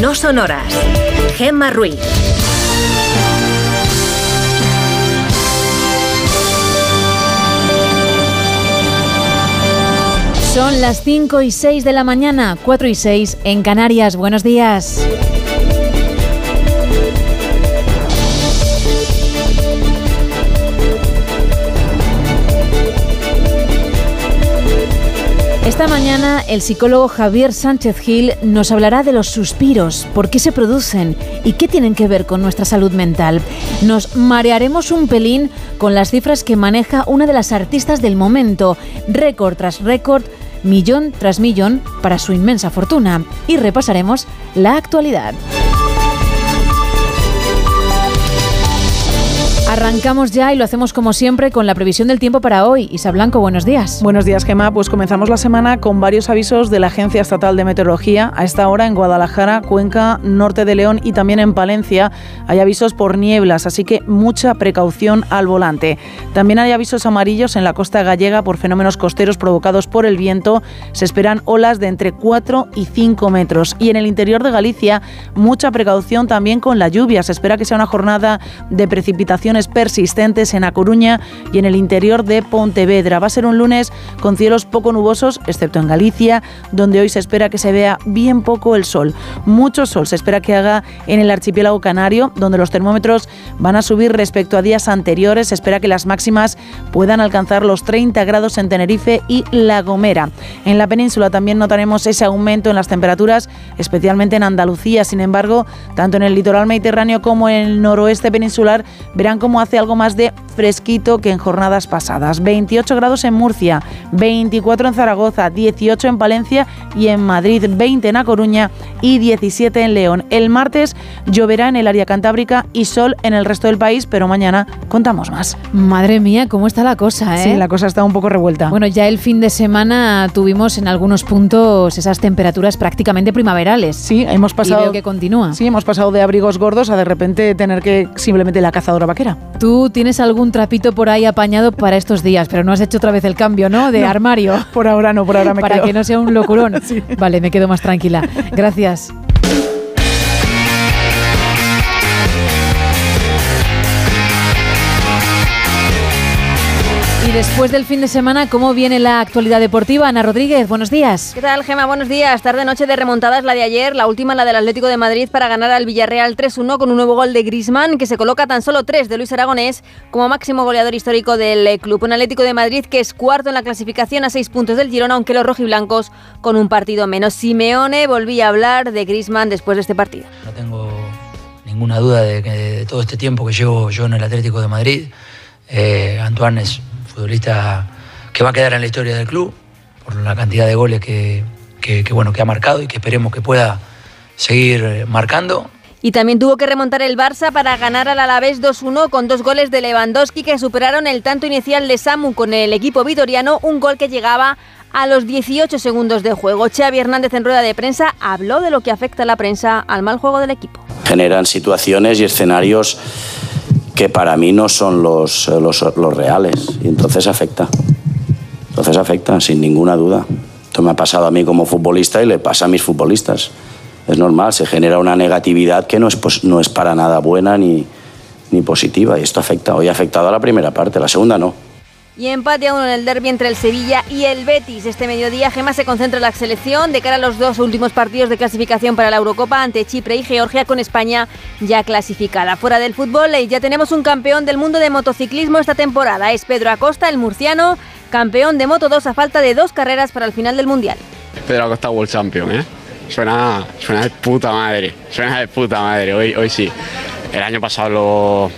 no son horas. Gemma Ruiz. Son las 5 y 6 de la mañana, 4 y 6 en Canarias. Buenos días. Esta mañana el psicólogo Javier Sánchez Gil nos hablará de los suspiros, por qué se producen y qué tienen que ver con nuestra salud mental. Nos marearemos un pelín con las cifras que maneja una de las artistas del momento, récord tras récord, millón tras millón para su inmensa fortuna. Y repasaremos la actualidad. Arrancamos ya y lo hacemos como siempre con la previsión del tiempo para hoy. Isa Blanco, buenos días. Buenos días, Gemma. Pues comenzamos la semana con varios avisos de la Agencia Estatal de Meteorología. A esta hora en Guadalajara, Cuenca, Norte de León y también en Palencia hay avisos por nieblas, así que mucha precaución al volante. También hay avisos amarillos en la costa gallega por fenómenos costeros provocados por el viento. Se esperan olas de entre 4 y 5 metros. Y en el interior de Galicia, mucha precaución también con la lluvia. Se espera que sea una jornada de precipitaciones persistentes en A Coruña y en el interior de Pontevedra. Va a ser un lunes con cielos poco nubosos, excepto en Galicia, donde hoy se espera que se vea bien poco el sol. Mucho sol se espera que haga en el archipiélago canario, donde los termómetros van a subir respecto a días anteriores. Se espera que las máximas puedan alcanzar los 30 grados en Tenerife y La Gomera. En la península también notaremos ese aumento en las temperaturas, especialmente en Andalucía. Sin embargo, tanto en el litoral mediterráneo como en el noroeste peninsular verán como hace algo más de fresquito que en jornadas pasadas. 28 grados en Murcia, 24 en Zaragoza, 18 en Palencia y en Madrid, 20 en A Coruña y 17 en León. El martes lloverá en el área cantábrica y sol en el resto del país, pero mañana contamos más. Madre mía, ¿cómo está la cosa? Eh? Sí, la cosa está un poco revuelta. Bueno, ya el fin de semana tuvimos en algunos puntos esas temperaturas prácticamente primaverales. Sí, hemos pasado. Y veo que continúa. Sí, hemos pasado de abrigos gordos a de repente tener que simplemente la cazadora vaquera. Tú tienes algún trapito por ahí apañado para estos días, pero no has hecho otra vez el cambio, ¿no? De armario. Por ahora no, por ahora me Para que no sea un locurón. Vale, me quedo más tranquila. Gracias. Y después del fin de semana, ¿cómo viene la actualidad deportiva? Ana Rodríguez, buenos días. ¿Qué tal, Gema? Buenos días. Tarde-noche de remontadas la de ayer, la última la del Atlético de Madrid para ganar al Villarreal 3-1 con un nuevo gol de Grisman que se coloca tan solo 3 de Luis Aragonés como máximo goleador histórico del eh, club. Un Atlético de Madrid que es cuarto en la clasificación a 6 puntos del Girona, aunque los rojiblancos con un partido menos. Simeone volvía a hablar de Grisman después de este partido. No tengo ninguna duda de que de todo este tiempo que llevo yo en el Atlético de Madrid, eh, Antoine es futbolista que va a quedar en la historia del club por la cantidad de goles que, que, que, bueno, que ha marcado y que esperemos que pueda seguir marcando. Y también tuvo que remontar el Barça para ganar al Alavés 2-1 con dos goles de Lewandowski que superaron el tanto inicial de Samu con el equipo vitoriano, un gol que llegaba a los 18 segundos de juego. Xavi Hernández en rueda de prensa habló de lo que afecta a la prensa al mal juego del equipo. Generan situaciones y escenarios que para mí no son los, los, reales y entonces afecta. Entonces afecta, sin ninguna duda. Esto me ha pasado a mí como futbolista y le pasa a mis futbolistas. Es normal, se genera una negatividad que no es, pues, no es para nada buena ni, ni positiva y esto afecta. Hoy ha afectado a la primera parte, la segunda no. Y empate a uno en el derby entre el Sevilla y el Betis. Este mediodía Gema se concentra en la selección de cara a los dos últimos partidos de clasificación para la Eurocopa ante Chipre y Georgia con España ya clasificada. Fuera del fútbol ya tenemos un campeón del mundo de motociclismo esta temporada. Es Pedro Acosta, el murciano, campeón de Moto 2 a falta de dos carreras para el final del Mundial. Pedro Acosta World Champion, ¿eh? Suena, suena de puta madre, suena de puta madre, hoy, hoy sí. El año pasado lo,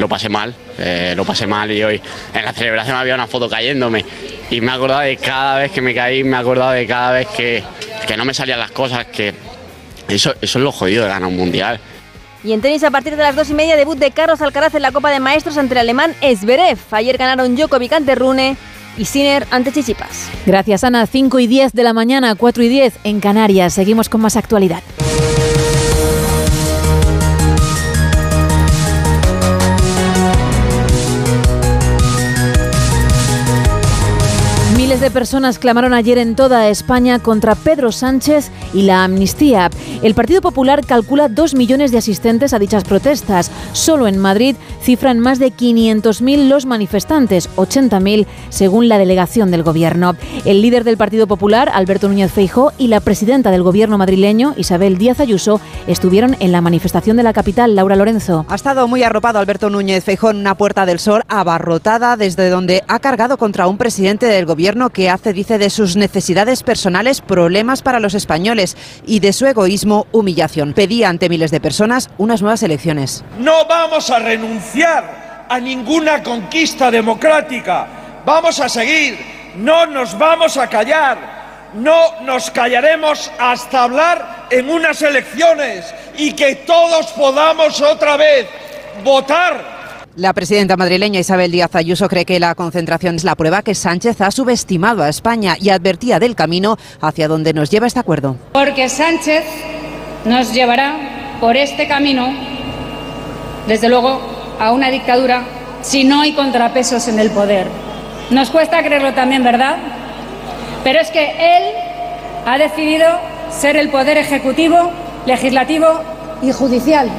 lo pasé mal, eh, lo pasé mal y hoy en la celebración había una foto cayéndome y me he acordado de cada vez que me caí, me he acordado de cada vez que, que no me salían las cosas, que eso, eso es lo jodido de ganar un mundial. Y en tenis, a partir de las dos y media, debut de Carlos Alcaraz en la Copa de Maestros ante el alemán Esberev. Ayer ganaron Djokovic ante Rune y Sinner ante Chichipas. Gracias, Ana. 5 y 10 de la mañana, 4 y 10 en Canarias. Seguimos con más actualidad. Personas clamaron ayer en toda España contra Pedro Sánchez y la amnistía. El Partido Popular calcula dos millones de asistentes a dichas protestas. Solo en Madrid cifran más de 500.000 los manifestantes, 80.000 según la delegación del Gobierno. El líder del Partido Popular, Alberto Núñez Feijó, y la presidenta del Gobierno madrileño, Isabel Díaz Ayuso, estuvieron en la manifestación de la capital, Laura Lorenzo. Ha estado muy arropado Alberto Núñez Feijó en una puerta del sol abarrotada desde donde ha cargado contra un presidente del Gobierno que hace, dice, de sus necesidades personales problemas para los españoles y de su egoísmo humillación. Pedía ante miles de personas unas nuevas elecciones. No vamos a renunciar a ninguna conquista democrática. Vamos a seguir. No nos vamos a callar. No nos callaremos hasta hablar en unas elecciones y que todos podamos otra vez votar la presidenta madrileña Isabel Díaz Ayuso cree que la concentración es la prueba que Sánchez ha subestimado a España y advertía del camino hacia donde nos lleva este acuerdo. Porque Sánchez nos llevará por este camino, desde luego, a una dictadura si no hay contrapesos en el poder. Nos cuesta creerlo también, ¿verdad? Pero es que él ha decidido ser el poder ejecutivo, legislativo y judicial.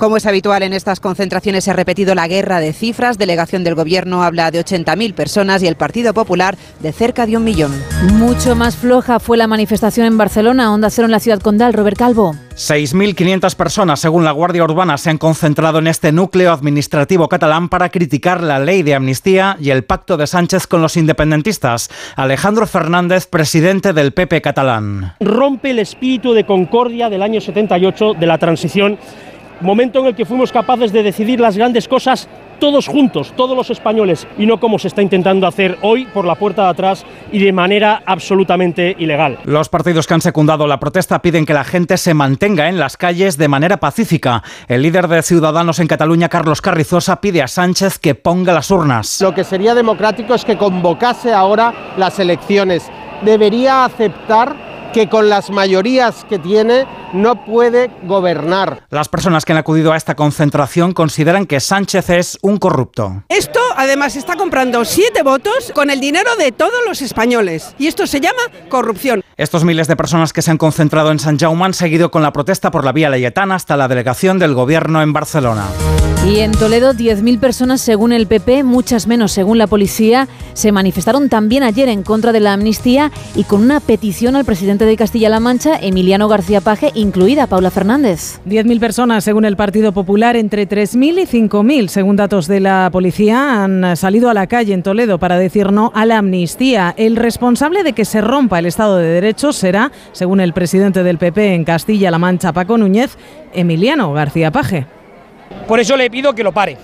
Como es habitual en estas concentraciones, se ha repetido la guerra de cifras. Delegación del Gobierno habla de 80.000 personas y el Partido Popular de cerca de un millón. Mucho más floja fue la manifestación en Barcelona, Onda Cero en la ciudad condal. Robert Calvo. 6.500 personas, según la Guardia Urbana, se han concentrado en este núcleo administrativo catalán para criticar la ley de amnistía y el pacto de Sánchez con los independentistas. Alejandro Fernández, presidente del PP catalán. Rompe el espíritu de concordia del año 78 de la transición momento en el que fuimos capaces de decidir las grandes cosas todos juntos, todos los españoles, y no como se está intentando hacer hoy por la puerta de atrás y de manera absolutamente ilegal. Los partidos que han secundado la protesta piden que la gente se mantenga en las calles de manera pacífica. El líder de Ciudadanos en Cataluña, Carlos Carrizosa, pide a Sánchez que ponga las urnas. Lo que sería democrático es que convocase ahora las elecciones. Debería aceptar que con las mayorías que tiene no puede gobernar. Las personas que han acudido a esta concentración consideran que Sánchez es un corrupto. Esto además está comprando siete votos con el dinero de todos los españoles y esto se llama corrupción. Estos miles de personas que se han concentrado en San Jaume han seguido con la protesta por la vía Layetana hasta la delegación del gobierno en Barcelona. Y en Toledo, 10.000 personas según el PP, muchas menos según la policía, se manifestaron también ayer en contra de la amnistía y con una petición al presidente de Castilla-La Mancha, Emiliano García Paje, incluida Paula Fernández. 10.000 personas según el Partido Popular, entre 3.000 y 5.000 según datos de la policía, han salido a la calle en Toledo para decir no a la amnistía. El responsable de que se rompa el Estado de Derecho será, según el presidente del PP en Castilla-La Mancha, Paco Núñez, Emiliano García Paje. Por eso le pido que lo pare,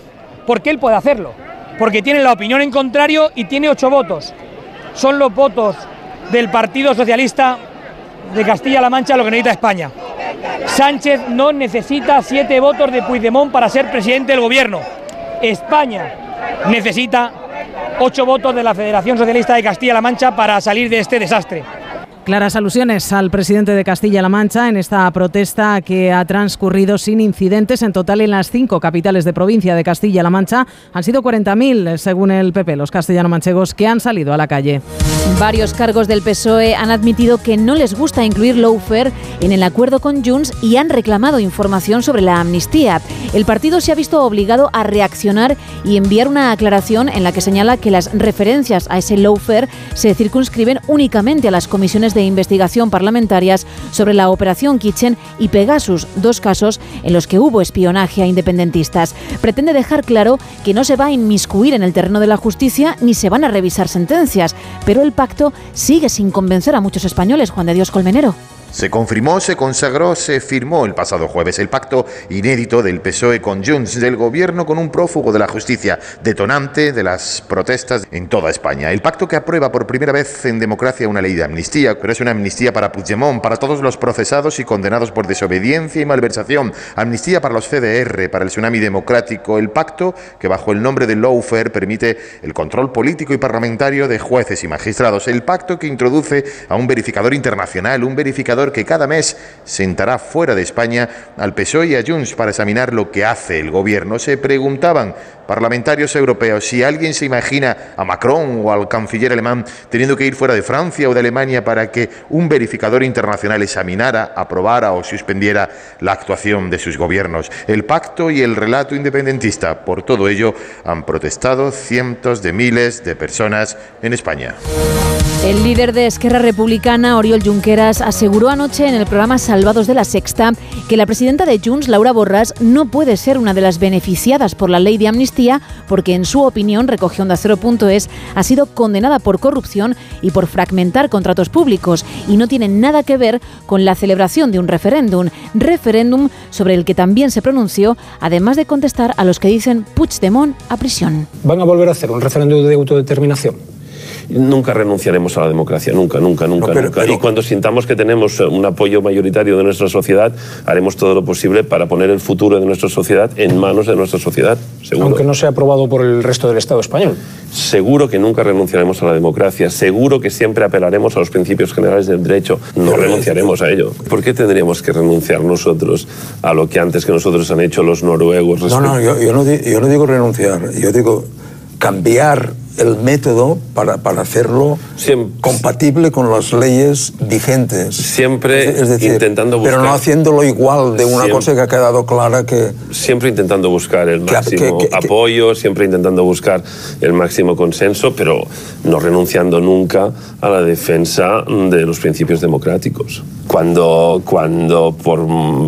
porque él puede hacerlo, porque tiene la opinión en contrario y tiene ocho votos. Son los votos del Partido Socialista de Castilla-La Mancha lo que necesita España. Sánchez no necesita siete votos de Puigdemont para ser presidente del gobierno. España necesita ocho votos de la Federación Socialista de Castilla-La Mancha para salir de este desastre. Claras alusiones al presidente de Castilla-La Mancha en esta protesta que ha transcurrido sin incidentes. En total, en las cinco capitales de provincia de Castilla-La Mancha han sido 40.000, según el PP, los castellano-manchegos que han salido a la calle. Varios cargos del PSOE han admitido que no les gusta incluir lawfare en el acuerdo con Junts y han reclamado información sobre la amnistía. El partido se ha visto obligado a reaccionar y enviar una aclaración en la que señala que las referencias a ese lawfare se circunscriben únicamente a las comisiones de investigación parlamentarias sobre la operación Kitchen y Pegasus, dos casos en los que hubo espionaje a independentistas. Pretende dejar claro que no se va a inmiscuir en el terreno de la justicia ni se van a revisar sentencias, pero el pacto sigue sin convencer a muchos españoles, Juan de Dios Colmenero. Se confirmó, se consagró, se firmó el pasado jueves el pacto inédito del PSOE con Junts, del gobierno con un prófugo de la justicia, detonante de las protestas en toda España. El pacto que aprueba por primera vez en democracia una ley de amnistía, pero es una amnistía para Puigdemont, para todos los procesados y condenados por desobediencia y malversación, amnistía para los CDR, para el tsunami democrático, el pacto que bajo el nombre de lawfare permite el control político y parlamentario de jueces y magistrados, el pacto que introduce a un verificador internacional, un verificador que cada mes sentará fuera de España al PSOE y a Junts para examinar lo que hace el gobierno. Se preguntaban parlamentarios europeos si alguien se imagina a Macron o al canciller alemán teniendo que ir fuera de Francia o de Alemania para que un verificador internacional examinara, aprobara o suspendiera la actuación de sus gobiernos. El pacto y el relato independentista, por todo ello, han protestado cientos de miles de personas en España. El líder de Esquerra Republicana, Oriol Junqueras, aseguró anoche en el programa Salvados de la Sexta que la presidenta de Junts, Laura Borras, no puede ser una de las beneficiadas por la ley de amnistía porque, en su opinión, recogió Onda Cero.es, ha sido condenada por corrupción y por fragmentar contratos públicos y no tiene nada que ver con la celebración de un referéndum, referéndum sobre el que también se pronunció, además de contestar a los que dicen Puigdemont a prisión. ¿Van a volver a hacer un referéndum de autodeterminación? Nunca renunciaremos a la democracia, nunca, nunca, nunca, nunca. y cuando sintamos que tenemos un apoyo mayoritario de nuestra sociedad, haremos todo lo posible para poner el futuro de nuestra sociedad en manos de nuestra sociedad, seguro. Aunque no sea aprobado por el resto del Estado español. Seguro que nunca renunciaremos a la democracia, seguro que siempre apelaremos a los principios generales del derecho, no renunciaremos a ello. ¿Por qué tendríamos que renunciar nosotros a lo que antes que nosotros han hecho los noruegos? No, no, yo, yo no, yo no digo renunciar, yo digo cambiar el método para, para hacerlo compatible con las leyes vigentes. Siempre es decir, intentando buscar... Pero no haciéndolo igual de una cosa que ha quedado clara que... Siempre intentando buscar el máximo apoyo, siempre intentando buscar el máximo consenso, pero no renunciando nunca a la defensa de los principios democráticos. Cuando, cuando por,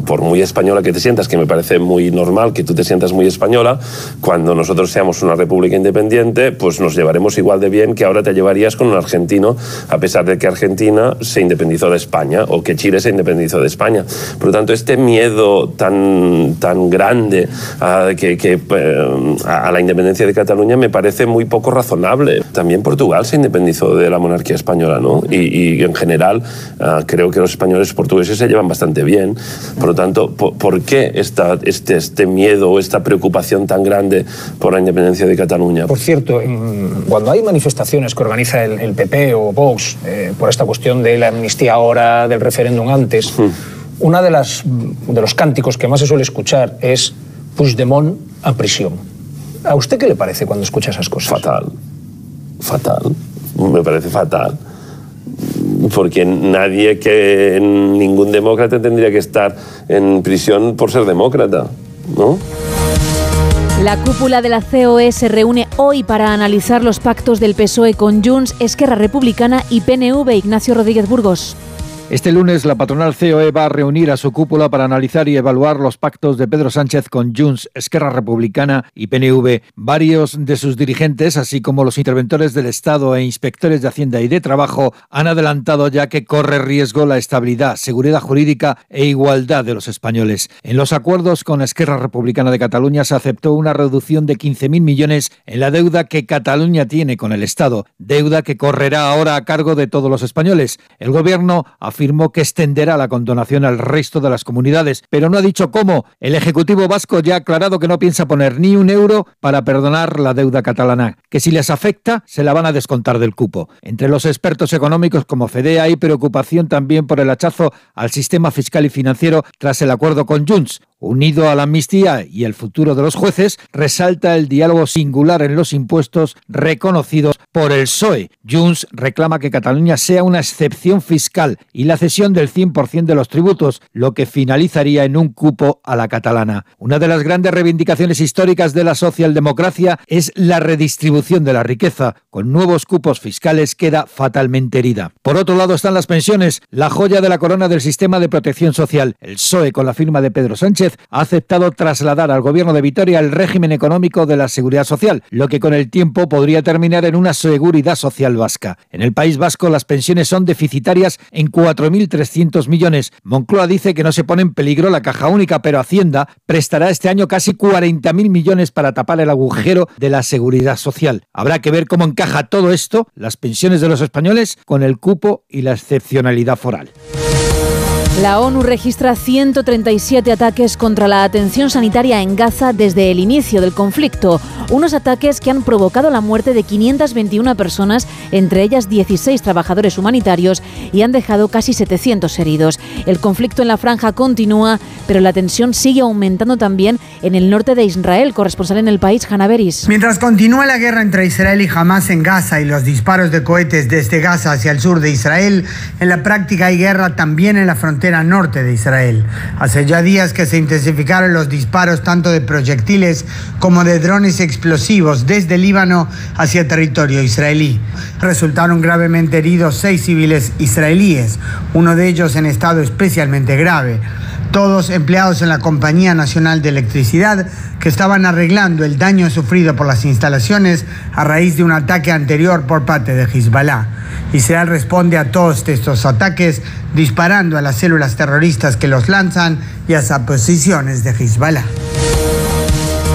por muy española que te sientas, que me parece muy normal que tú te sientas muy española, cuando nosotros seamos una república independiente, pues nos llevaremos igual de bien que ahora te llevarías con un argentino, a pesar de que Argentina se independizó de España o que Chile se independizó de España. Por lo tanto, este miedo tan, tan grande a, que, que, eh, a la independencia de Cataluña me parece muy poco razonable. También Portugal se independizó de la monarquía española, ¿no? Y, en general ah, creo que los españoles y portugueses se llevan bastante bien. Por lo tanto, ¿por, qué esta, este, este miedo o esta preocupación tan grande por la independencia de Cataluña? Por cierto, cuando hay manifestaciones que organiza el, PP o Vox eh, por esta cuestión de la amnistía ahora, del referéndum antes, hmm. uno de, las, de los cánticos que más se suele escuchar es Puigdemont a prisión. ¿A usted qué le parece cuando escucha esas cosas? Fatal. Fatal. Me parece fatal. Porque nadie que ningún demócrata tendría que estar en prisión por ser demócrata, ¿no? La cúpula de la COE se reúne hoy para analizar los pactos del PSOE con Junts, Esquerra Republicana y PNV. Ignacio Rodríguez Burgos. Este lunes la patronal COE va a reunir a su cúpula para analizar y evaluar los pactos de Pedro Sánchez con Junts, Esquerra Republicana y PNV. Varios de sus dirigentes, así como los interventores del Estado e inspectores de Hacienda y de Trabajo, han adelantado ya que corre riesgo la estabilidad, seguridad jurídica e igualdad de los españoles. En los acuerdos con Esquerra Republicana de Cataluña se aceptó una reducción de 15.000 millones en la deuda que Cataluña tiene con el Estado, deuda que correrá ahora a cargo de todos los españoles. El gobierno afirmó que extenderá la condonación al resto de las comunidades, pero no ha dicho cómo. El Ejecutivo vasco ya ha aclarado que no piensa poner ni un euro para perdonar la deuda catalana, que si les afecta se la van a descontar del cupo. Entre los expertos económicos como FEDE hay preocupación también por el hachazo al sistema fiscal y financiero tras el acuerdo con Junts. Unido a la amnistía y el futuro de los jueces, resalta el diálogo singular en los impuestos reconocidos por el PSOE. Junts reclama que Cataluña sea una excepción fiscal y la cesión del 100% de los tributos, lo que finalizaría en un cupo a la catalana. Una de las grandes reivindicaciones históricas de la socialdemocracia es la redistribución de la riqueza. Con nuevos cupos fiscales queda fatalmente herida. Por otro lado están las pensiones, la joya de la corona del sistema de protección social. El PSOE, con la firma de Pedro Sánchez, ha aceptado trasladar al gobierno de Vitoria el régimen económico de la seguridad social, lo que con el tiempo podría terminar en una seguridad social vasca. En el País Vasco las pensiones son deficitarias en 4.300 millones. Moncloa dice que no se pone en peligro la caja única, pero Hacienda prestará este año casi 40.000 millones para tapar el agujero de la seguridad social. Habrá que ver cómo encaja todo esto, las pensiones de los españoles, con el cupo y la excepcionalidad foral. La ONU registra 137 ataques contra la atención sanitaria en Gaza desde el inicio del conflicto. Unos ataques que han provocado la muerte de 521 personas, entre ellas 16 trabajadores humanitarios, y han dejado casi 700 heridos. El conflicto en la franja continúa, pero la tensión sigue aumentando también en el norte de Israel. Corresponsal en el país, Hanaveris. Mientras continúa la guerra entre Israel y Hamas en Gaza y los disparos de cohetes desde Gaza hacia el sur de Israel, en la práctica hay guerra también en la frontera norte de Israel. Hace ya días que se intensificaron los disparos tanto de proyectiles como de drones explosivos desde Líbano hacia territorio israelí. Resultaron gravemente heridos seis civiles israelíes, uno de ellos en estado especialmente grave todos empleados en la Compañía Nacional de Electricidad, que estaban arreglando el daño sufrido por las instalaciones a raíz de un ataque anterior por parte de Hezbollah. Israel responde a todos estos ataques disparando a las células terroristas que los lanzan y a las posiciones de Hezbollah.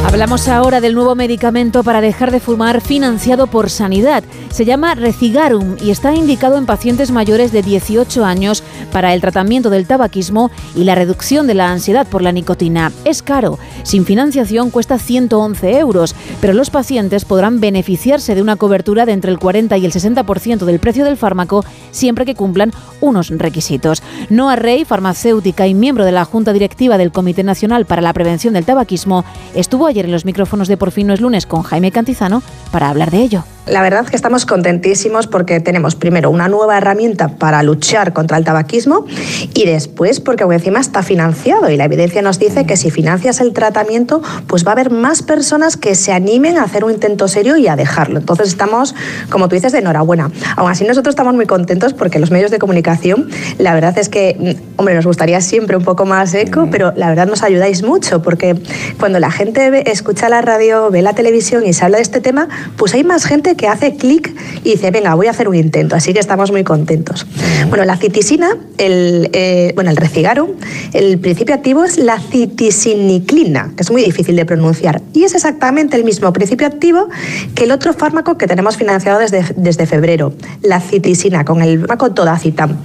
Hablamos ahora del nuevo medicamento para dejar de fumar financiado por Sanidad. Se llama Recigarum y está indicado en pacientes mayores de 18 años para el tratamiento del tabaquismo y la reducción de la ansiedad por la nicotina. Es caro. Sin financiación cuesta 111 euros, pero los pacientes podrán beneficiarse de una cobertura de entre el 40 y el 60% del precio del fármaco siempre que cumplan unos requisitos. Noa Rey, farmacéutica y miembro de la Junta Directiva del Comité Nacional para la Prevención del Tabaquismo, estuvo ayer en los micrófonos de Por fin no es lunes con Jaime Cantizano para hablar de ello. La verdad es que estamos contentísimos porque tenemos primero una nueva herramienta para luchar contra el tabaquismo y después porque encima está financiado y la evidencia nos dice que si financias el tratamiento pues va a haber más personas que se animen a hacer un intento serio y a dejarlo. Entonces estamos, como tú dices, de enhorabuena. Aún así nosotros estamos muy contentos porque los medios de comunicación, la verdad es que, mm, hombre, nos gustaría siempre un poco más eco, pero la verdad nos ayudáis mucho porque cuando la gente escucha la radio, ve la televisión y se habla de este tema, pues hay más gente que hace clic y dice, venga, voy a hacer un intento. Así que estamos muy contentos. Bueno, la citisina, el, eh, bueno, el recigarum, el principio activo es la citisiniclina, que es muy difícil de pronunciar. Y es exactamente el mismo principio activo que el otro fármaco que tenemos financiado desde, desde febrero, la citisina, con el fármaco Todacitam.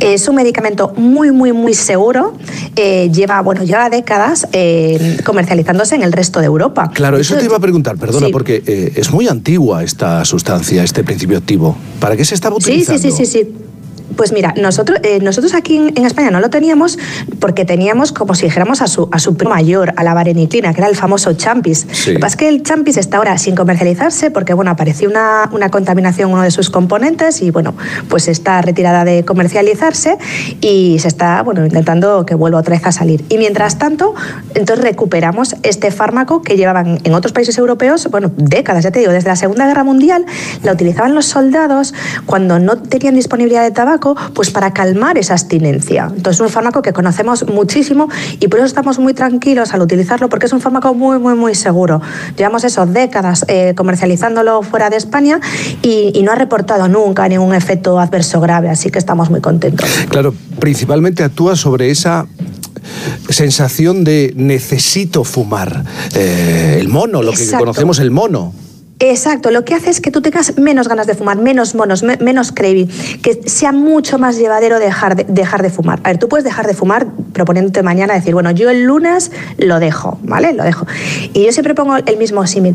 Es un medicamento muy, muy, muy seguro. Eh, lleva, bueno, lleva décadas eh, comercializándose en el resto de Europa. Claro, eso te iba a preguntar, perdona, porque es muy antigua esta sustancia, este principio activo? ¿Para qué se estaba utilizando? Sí, sí, sí, sí. sí. Pues mira, nosotros, eh, nosotros aquí en, España no lo teníamos porque teníamos como si dijéramos a su, a su primo mayor, a la vareniclina, que era el famoso champis. Lo que pasa es que el champis está ahora sin comercializarse porque bueno, apareció una, una contaminación en uno de sus componentes y bueno, pues está retirada de comercializarse y se está bueno, intentando que vuelva otra vez a salir. Y mientras tanto, entonces recuperamos este fármaco que llevaban en otros países europeos, bueno, décadas, ya te digo, desde la Segunda Guerra Mundial, la utilizaban los soldados cuando no tenían disponibilidad de tabaco pues para calmar esa abstinencia. Entonces es un fármaco que conocemos muchísimo y por eso estamos muy tranquilos al utilizarlo porque es un fármaco muy, muy, muy seguro. Llevamos esos décadas eh, comercializándolo fuera de España y, y no ha reportado nunca ningún efecto adverso grave, así que estamos muy contentos. Claro, principalmente actúa sobre esa sensación de necesito fumar. Eh, el mono, lo que conocemos el mono. Exacto, lo que hace es que tú tengas menos ganas de fumar, menos monos, menos craving, que sea mucho más llevadero dejar de, dejar de fumar. A ver, tú puedes dejar de fumar proponiéndote mañana decir, bueno, yo el lunes lo dejo, ¿vale? Lo dejo. Y yo siempre pongo el mismo símil.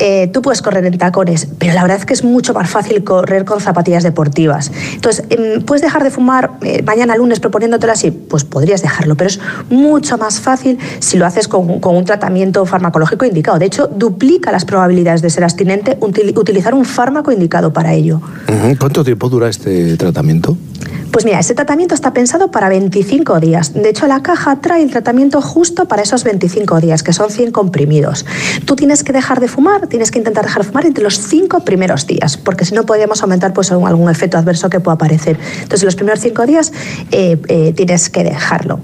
Eh, tú puedes correr en tacones, pero la verdad es que es mucho más fácil correr con zapatillas deportivas. Entonces, em, ¿puedes dejar de fumar eh, mañana lunes proponiéndotelo así? Pues podrías dejarlo, pero es mucho más fácil si lo haces con, con un tratamiento farmacológico indicado. De hecho, duplica las probabilidades de ser abstinente utilizar un fármaco indicado para ello. ¿Cuánto tiempo dura este tratamiento? Pues mira, ese tratamiento está pensado para 25 días. De hecho, la caja trae el tratamiento justo para esos 25 días, que son 100 comprimidos. Tú tienes que dejar de fumar, tienes que intentar dejar de fumar entre los 5 primeros días, porque si no podríamos aumentar pues, algún efecto adverso que pueda aparecer. Entonces, los primeros 5 días eh, eh, tienes que dejarlo.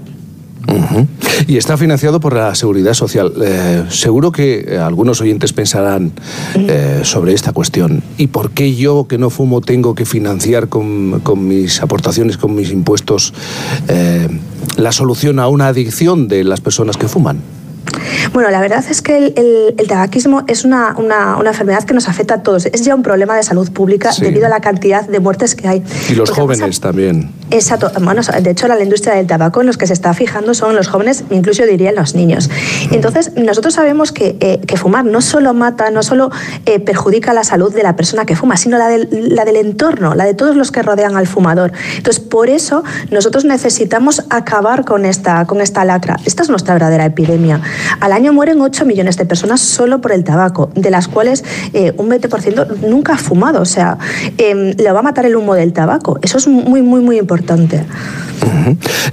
Y está financiado por la Seguridad Social. Eh, seguro que eh, algunos oyentes pensarán eh, sobre esta cuestión. ¿Y por qué yo, que no fumo, tengo que financiar con, con mis aportaciones, con mis impuestos, la solución a una adicción de las personas que fuman? Bueno, la verdad es que el, tabaquismo es una, enfermedad que nos afecta a todos. Es ya un problema de salud pública debido a la cantidad de muertes que hay. Y los jóvenes también. Exacto. Bueno, de hecho, la, industria del tabaco en los que se está fijando son los jóvenes, incluso diría los niños. Entonces, nosotros sabemos que, eh, fumar no solo mata, no solo eh, perjudica la salud de la persona que fuma, sino la del, la del entorno, la de todos los que rodean al fumador. Entonces, por eso nosotros necesitamos acabar con esta, con esta lacra. Esta es nuestra verdadera epidemia. Al año mueren 8 millones de personas solo por el tabaco, de las cuales eh, un 20% nunca ha fumado. O sea, eh, le va a matar el humo del tabaco. Eso es muy, muy, muy importante.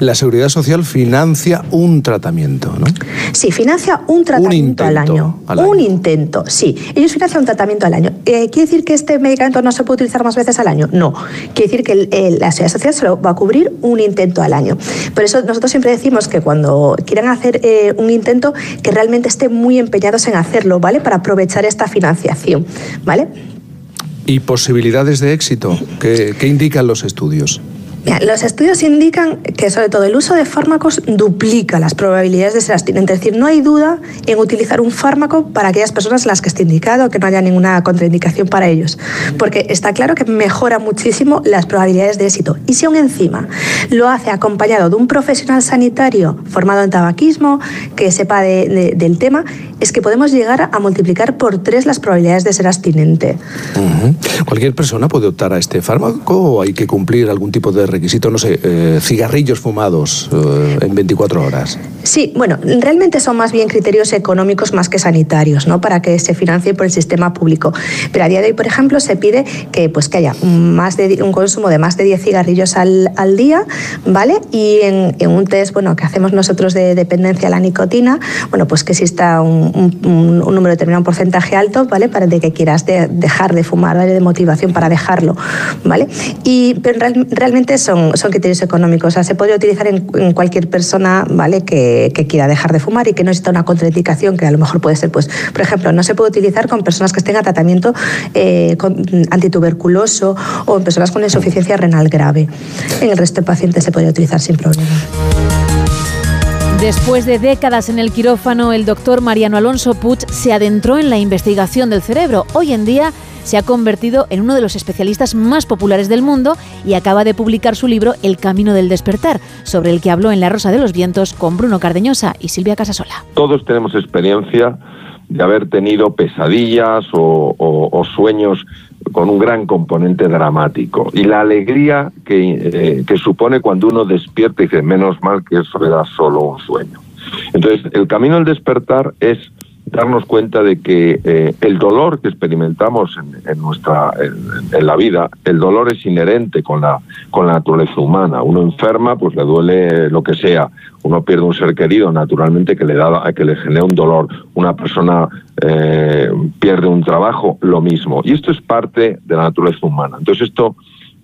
La Seguridad Social financia un tratamiento, ¿no? Sí, financia un tratamiento al, año. Un intento, sí. Ellos financian un tratamiento al año. Eh, ¿Quiere decir que este medicamento no se puede utilizar más veces al año? No. Quiere decir que la Seguridad Social solo va a cubrir un intento al año. Por eso nosotros siempre decimos que cuando quieran hacer eh, un intento, que realmente estén muy empeñados en hacerlo, ¿vale? Para aprovechar esta financiación, ¿vale? ¿Y posibilidades de éxito? qué indican los estudios? Los estudios indican que sobre todo el uso de fármacos duplica las probabilidades de ser abstinente. Es decir, no hay duda en utilizar un fármaco para aquellas personas en las que esté indicado, que no haya ninguna contraindicación para ellos. Porque está claro que mejora muchísimo las probabilidades de éxito. Y si aún encima lo hace acompañado de un profesional sanitario formado en tabaquismo, que sepa del tema, es que podemos llegar a multiplicar por tres las probabilidades de ser abstinente. ¿Cualquier persona puede optar a este fármaco o hay que cumplir algún tipo de requisito, no sé, eh, cigarrillos fumados eh, en 24 horas? Sí, bueno, realmente son más bien criterios económicos más que sanitarios, ¿no? Para que se financie por el sistema público. Pero a día de hoy, por ejemplo, se pide que, pues, que haya más de, un consumo de más de 10 cigarrillos al, al día, ¿vale? Y en, en, un test, bueno, que hacemos nosotros de dependencia a la nicotina, bueno, pues que exista un, un, un número determinado, un porcentaje alto, ¿vale? Para de que quieras dejar de fumar, ¿vale? De motivación para dejarlo, ¿vale? Y pero realmente son, criterios económicos. Se puede utilizar en, cualquier persona ¿vale? Que, quiera dejar de fumar y que no necesita una contraindicación, que a lo mejor puede ser, pues, por ejemplo, no se puede utilizar con personas que a tratamiento eh, antituberculoso o en personas con insuficiencia renal grave. En el resto de pacientes se puede utilizar sin problema. Después de décadas en el quirófano, el doctor Mariano Alonso Puig se adentró en la investigación del cerebro. Hoy en día se ha convertido en uno de los especialistas más populares del mundo y acaba de publicar su libro El Camino del Despertar, sobre el que habló en La Rosa de los Vientos con Bruno Cardeñosa y Silvia Casasola. Todos tenemos experiencia de haber tenido pesadillas o, sueños con un gran componente dramático y la alegría que, eh, supone cuando uno despierta y dice, menos mal que eso era solo un sueño. Entonces, el camino del despertar es darnos cuenta de que eh, el dolor que experimentamos en, nuestra en, la vida, el dolor es inherente con la con la naturaleza humana. Uno enferma, pues le duele lo que sea. Uno pierde un ser querido, naturalmente que le da que le genera un dolor. Una persona eh, pierde un trabajo, lo mismo. Y esto es parte de la naturaleza humana. Entonces esto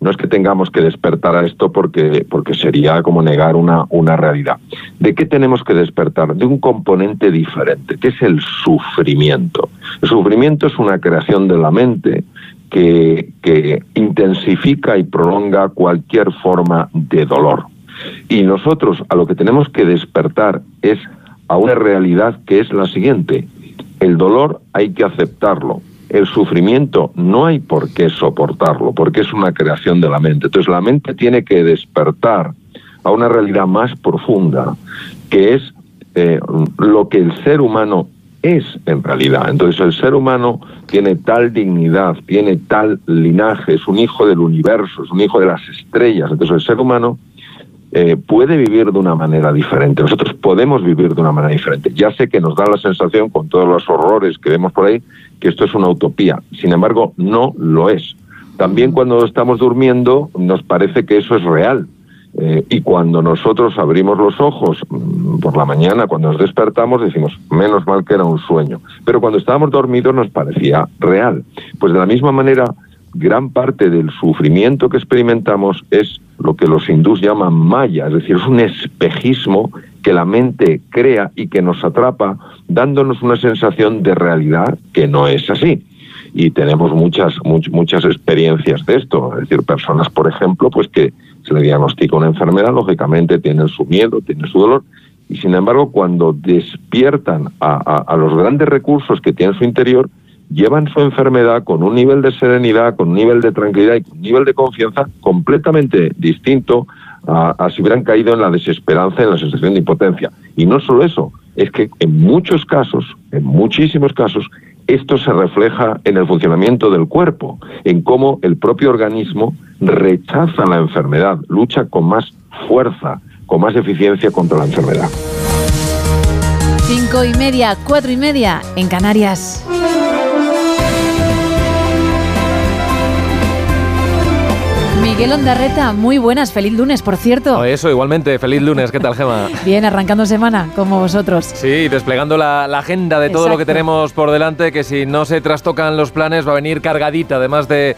no es que tengamos que despertar a esto porque, porque sería como negar una, una realidad. ¿De qué tenemos que despertar? De un componente diferente, que es el sufrimiento. El sufrimiento es una creación de la mente que, que intensifica y prolonga cualquier forma de dolor. Y nosotros a lo que tenemos que despertar es a una realidad que es la siguiente. El dolor hay que aceptarlo, el sufrimiento no hay por qué soportarlo, porque es una creación de la mente. Entonces la mente tiene que despertar a una realidad más profunda, que es eh, lo que el ser humano es en realidad. Entonces el ser humano tiene tal dignidad, tiene tal linaje, es un hijo del universo, es un hijo de las estrellas. Entonces el ser humano eh, puede vivir de una manera diferente. Nosotros podemos vivir de una manera diferente. Ya sé que nos da la sensación, con todos los horrores que vemos por ahí, que esto es una utopía. Sin embargo, no lo es. También cuando estamos durmiendo nos parece que eso es real. Eh, y cuando nosotros abrimos los ojos mm, por la mañana, cuando nos despertamos, decimos, menos mal que era un sueño. Pero cuando estábamos dormidos nos parecía real. Pues de la misma manera, gran parte del sufrimiento que experimentamos es lo que los hindús llaman maya, es decir, es un espejismo que la mente crea y que nos atrapa, dándonos una sensación de realidad que no es así. Y tenemos muchas, muchas experiencias de esto, es decir, personas, por ejemplo, pues que se le diagnostica una enfermedad, lógicamente tienen su miedo, tienen su dolor, y sin embargo cuando despiertan a, los grandes recursos que tiene en su interior, llevan su enfermedad con un nivel de serenidad, con un nivel de tranquilidad y con un nivel de confianza completamente distinto a, a, si hubieran caído en la desesperanza, en la sensación de impotencia. Y no solo eso, es que en muchos casos, en muchísimos casos, esto se refleja en el funcionamiento del cuerpo, en cómo el propio organismo rechaza la enfermedad, lucha con más fuerza, con más eficiencia contra la enfermedad. Cinco y media, cuatro y media en Canarias. Miguel Ondarreta, muy buenas, feliz lunes, por cierto. Eso, igualmente, feliz lunes, ¿qué tal, Gema? Bien, arrancando semana, como vosotros. Sí, desplegando la, agenda de todo lo que tenemos por delante, que si no se trastocan los planes va a venir cargadita, además de,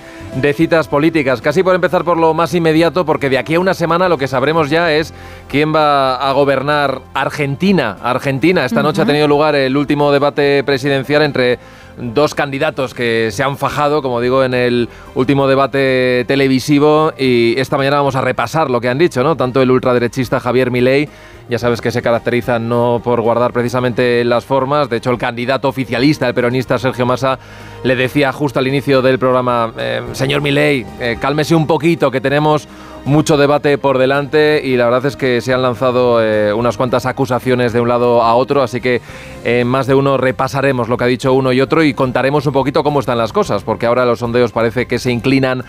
citas políticas. Casi por empezar por lo más inmediato, porque de aquí a una semana lo que sabremos ya es quién va a gobernar Argentina. Argentina, esta noche ha tenido lugar el último debate presidencial entre dos candidatos que se han fajado, como digo, en el último debate televisivo y esta mañana vamos a repasar lo que han dicho, ¿no? Tanto el ultraderechista Javier Milei, ya sabes que se caracteriza no por guardar precisamente las formas, de hecho el candidato oficialista, el peronista Sergio Massa, le decía justo al inicio del programa, eh, señor Milei, eh, cálmese un poquito, que tenemos mucho debate por delante y la verdad es que se han lanzado eh, unas cuantas acusaciones de un lado a otro, así que en más de uno repasaremos lo que ha dicho uno y otro y contaremos un poquito cómo están las cosas, porque ahora los sondeos parece que se inclinan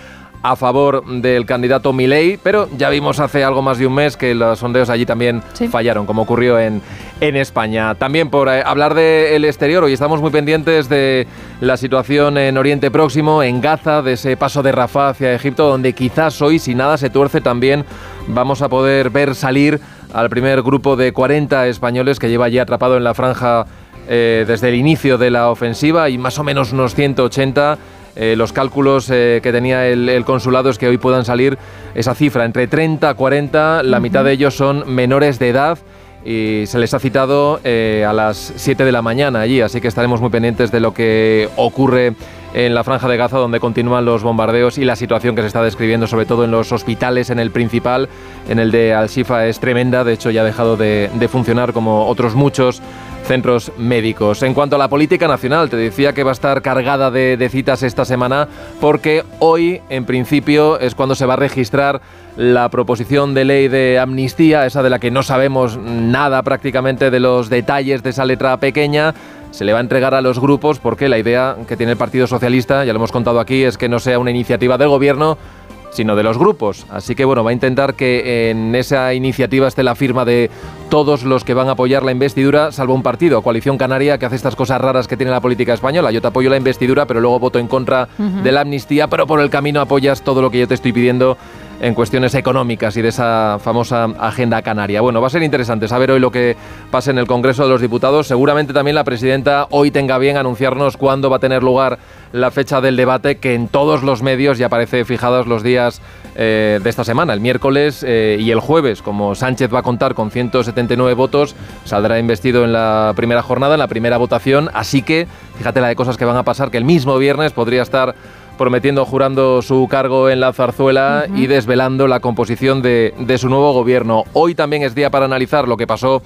a favor del candidato Milei, pero ya vimos hace algo más de un mes que los sondeos allí también fallaron, como ocurrió en, en España. También por eh, hablar del exterior, hoy estamos muy pendientes de la situación en Oriente Próximo, en Gaza, de ese paso de Rafah hacia Egipto, donde quizás hoy, si nada se tuerce, también vamos a poder ver salir al primer grupo de 40 españoles que lleva allí atrapado en la franja eh, desde el inicio de la ofensiva y más o menos unos 180 eh, los cálculos eh, que tenía el, consulado es que hoy puedan salir esa cifra, entre 30 a 40, la mitad de ellos son menores de edad y se les ha citado eh, a las 7 de la mañana allí, así que estaremos muy pendientes de lo que ocurre en la franja de Gaza donde continúan los bombardeos y la situación que se está describiendo sobre todo en los hospitales, en el principal, en el de Al-Shifa es tremenda, de hecho ya ha dejado de funcionar como otros muchos centros médicos. En cuanto a la política nacional, te decía que va a estar cargada de, citas esta semana porque hoy, en principio, es cuando se va a registrar la proposición de ley de amnistía, esa de la que no sabemos nada prácticamente de los detalles de esa letra pequeña. Se le va a entregar a los grupos porque la idea que tiene el Partido Socialista, ya lo hemos contado aquí, es que no sea una iniciativa del gobierno, sino de los grupos. Así que bueno, va a intentar que en esa iniciativa esté la firma de todos los que van a apoyar la investidura, salvo un partido, Coalición Canaria, que hace estas cosas raras que tiene la política española. Yo te apoyo la investidura, pero luego voto en contra de la amnistía, pero por el camino apoyas todo lo que yo te estoy pidiendo en cuestiones económicas y de esa famosa agenda canaria. Bueno, va a ser interesante saber hoy lo que pasa en el Congreso de los Diputados. Seguramente también la presidenta hoy tenga bien anunciarnos cuándo va a tener lugar la fecha del debate, que en todos los medios ya aparece fijados los días eh, de esta semana, el miércoles eh, y el jueves. Como Sánchez va a contar con 179 votos, saldrá investido en la primera jornada, en la primera votación. Así que, fíjate la de cosas que van a pasar, que el mismo viernes podría estar prometiendo, jurando su cargo en la zarzuela y desvelando la composición de, de su nuevo gobierno. Hoy también es día para analizar lo que pasó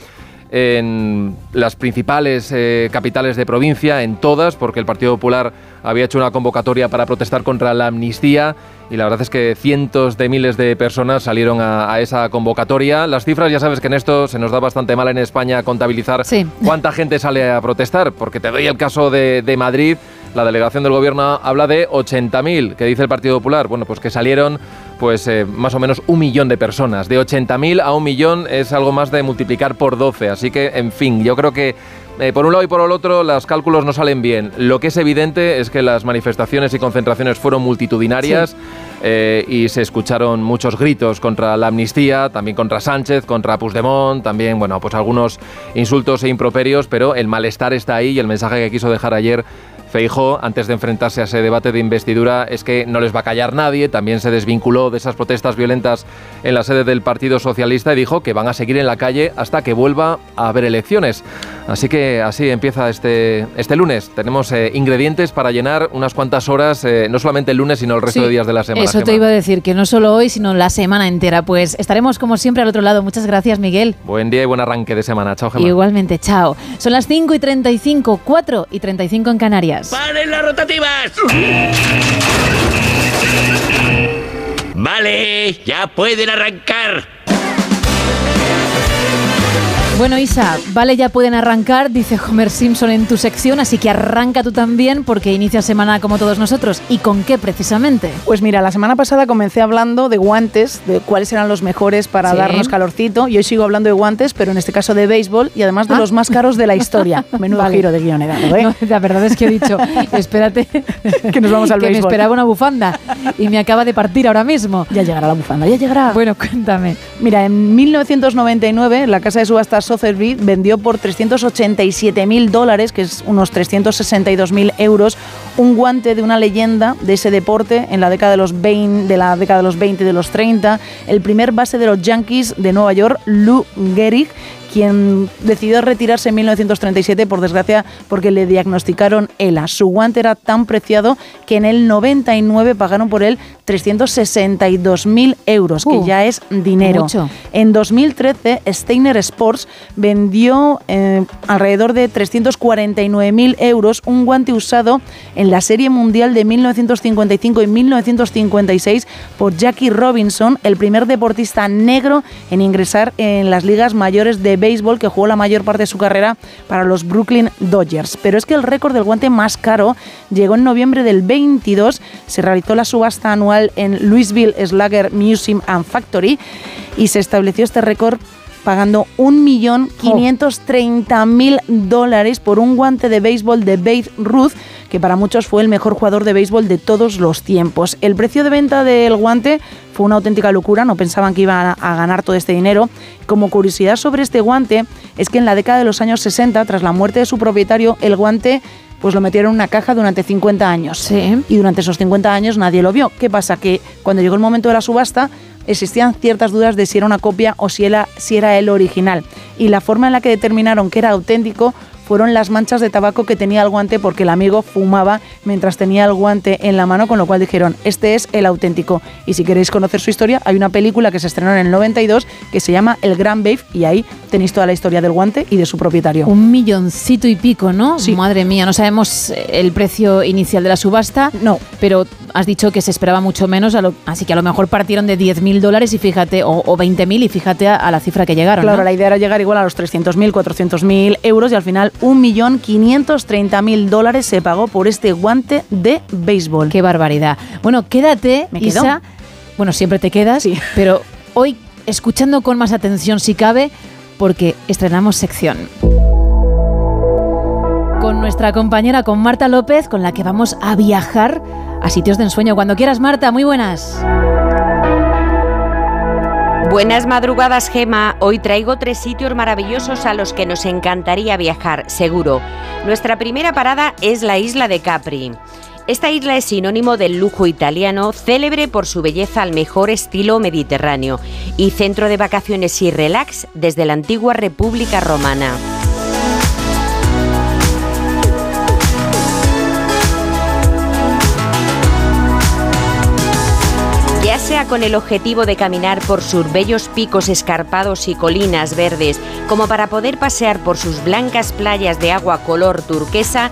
en las principales eh, capitales de provincia, en todas, porque el Partido Popular había hecho una convocatoria para protestar contra la amnistía y la verdad es que cientos de miles de personas salieron a, esa convocatoria. Las cifras ya sabes que en esto se nos da bastante mal en España contabilizar cuánta gente sale a protestar, porque te doy el caso de, de Madrid, la delegación del gobierno habla de 80.000, que dice el Partido Popular. Bueno, pues que salieron pues eh, más o menos un millón de personas. De 80.000 a un millón es algo más de multiplicar por 12. Así que, en fin, yo creo que eh, por un lado y por el otro los cálculos no salen bien. Lo que es evidente es que las manifestaciones y concentraciones fueron multitudinarias eh, y se escucharon muchos gritos contra la amnistía, también contra Sánchez, contra Puigdemont, también, bueno, pues algunos insultos e improperios, pero el malestar está ahí y el mensaje que quiso dejar ayer Feijó, antes de enfrentarse a ese debate de investidura, es que no les va a callar nadie. También se desvinculó de esas protestas violentas en la sede del Partido Socialista y dijo que van a seguir en la calle hasta que vuelva a haber elecciones. Así que así empieza este, este lunes. Tenemos eh, ingredientes para llenar unas cuantas horas, eh, no solamente el lunes, sino el resto de días de la semana. Eso te iba a decir, que no solo hoy, sino la semana entera. Pues estaremos como siempre al otro lado. Muchas gracias, Miguel. Buen día y buen arranque de semana. Chao, Gemma. Igualmente, chao. Son las 5 y 35, 4 y 35 en Canarias. ¡Paren las rotativas! Vale, ya pueden arrancar. Bueno, Isa, vale, ya pueden arrancar, dice Homer Simpson en tu sección, así que arranca tú también porque inicia semana como todos nosotros. ¿Y con qué precisamente? Pues mira, la semana pasada comencé hablando de guantes, de cuáles eran los mejores para darnos calorcito, y hoy sigo hablando de guantes, pero en este caso de béisbol y además de Ah. los más caros de la historia. Menudo Vale. giro de guion he dado, ¿eh? No, la verdad es que he dicho, espérate, que nos vamos al que me béisbol. esperaba una bufanda y me acaba de partir ahora mismo. Ya llegará la bufanda, ya llegará. Bueno, cuéntame. Mira, en 1999 la casa de subastas Sotheby's vendió por 387 mil dólares, que es unos 362 mil euros, un guante de una leyenda de ese deporte en la década de los 20, de la década de los 20 y de los 30, el primer base de los Yankees de Nueva York, Lou Gehrig, quien decidió retirarse en 1937, por desgracia, porque le diagnosticaron ELA. Su guante era tan preciado que en el 99 pagaron por él 362.000 euros, que Uh, ya es dinero. mucho. En 2013, Steiner Sports vendió eh, alrededor de 349.000 euros un guante usado en la Serie Mundial de 1955 y 1956 por Jackie Robinson, el primer deportista negro en ingresar en las ligas mayores de béisbol que jugó la mayor parte de su carrera para los Brooklyn Dodgers. Pero es que el récord del guante más caro llegó en noviembre del 22, se realizó la subasta anual en Louisville Slugger Museum and Factory y se estableció este récord pagando 1.530.000 dólares por un guante de béisbol de Babe Ruth, que para muchos fue el mejor jugador de béisbol de todos los tiempos. El precio de venta del guante fue una auténtica locura, no pensaban que iban a, a ganar todo este dinero. Como curiosidad sobre este guante, es que en la década de los años 60, tras la muerte de su propietario, el guante pues lo metieron en una caja durante 50 años. Y durante esos 50 años nadie lo vio. ¿Qué pasa? Que cuando llegó el momento de la subasta, existían ciertas dudas de si era una copia o si era, si era el original. Y la forma en la que determinaron que era auténtico fueron las manchas de tabaco que tenía el guante porque el amigo fumaba mientras tenía el guante en la mano, con lo cual dijeron, este es el auténtico. Y si queréis conocer su historia, hay una película que se estrenó en el 92 que se llama El Gran Babe y ahí tenéis toda la historia del guante y de su propietario. Un milloncito y pico, ¿no? Madre mía, no sabemos eh, el precio inicial de la subasta. No. Pero has dicho que se esperaba mucho menos, a lo- así que a lo mejor partieron de 10.000 dólares y fíjate, o, o 20.000 y fíjate a, a la cifra que llegaron. Claro, ¿no? la idea era llegar igual a los 300.000, 400.000 euros y al final 1.530.000 dólares se pagó por este guante de béisbol. Qué barbaridad. Bueno, quédate, ¿Me quedo? Isa. Bueno, siempre te quedas, pero hoy escuchando con más atención si cabe, porque estrenamos sección. Con nuestra compañera, con Marta López, con la que vamos a viajar a sitios de ensueño. Cuando quieras, Marta, muy buenas. Buenas madrugadas, Gema. Hoy traigo tres sitios maravillosos a los que nos encantaría viajar, seguro. Nuestra primera parada es la isla de Capri. Esta isla es sinónimo del lujo italiano, célebre por su belleza al mejor estilo mediterráneo y centro de vacaciones y relax desde la antigua República Romana. Sea con el objetivo de caminar por sus bellos picos escarpados y colinas verdes, como para poder pasear por sus blancas playas de agua color turquesa,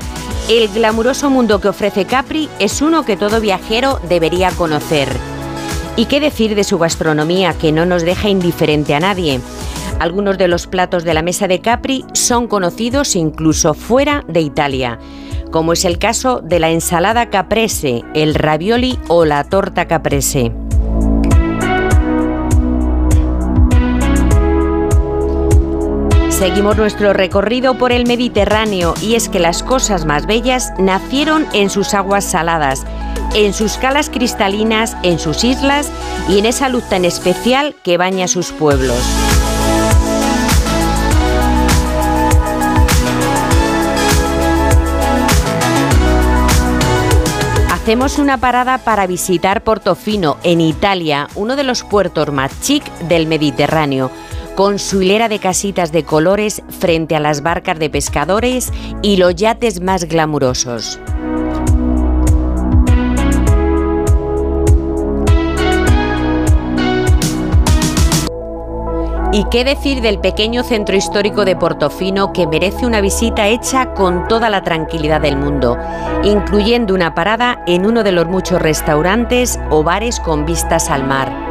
el glamuroso mundo que ofrece Capri es uno que todo viajero debería conocer. ¿Y qué decir de su gastronomía que no nos deja indiferente a nadie? Algunos de los platos de la mesa de Capri son conocidos incluso fuera de Italia, como es el caso de la ensalada caprese, el ravioli o la torta caprese. Seguimos nuestro recorrido por el Mediterráneo y es que las cosas más bellas nacieron en sus aguas saladas, en sus calas cristalinas, en sus islas y en esa luz tan especial que baña sus pueblos. Hacemos una parada para visitar Portofino, en Italia, uno de los puertos más chic del Mediterráneo, con su hilera de casitas de colores frente a las barcas de pescadores y los yates más glamurosos. ¿Y qué decir del pequeño centro histórico de Portofino que merece una visita hecha con toda la tranquilidad del mundo, incluyendo una parada en uno de los muchos restaurantes o bares con vistas al mar?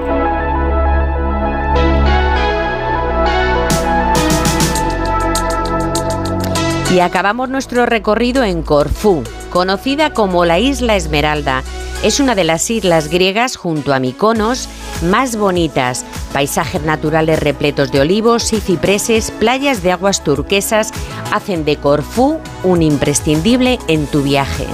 Y acabamos nuestro recorrido en Corfú, conocida como la Isla Esmeralda. Es una de las islas griegas junto a Mykonos más bonitas, paisajes naturales repletos de olivos y cipreses, playas de aguas turquesas, hacen de Corfú un imprescindible en tu viaje.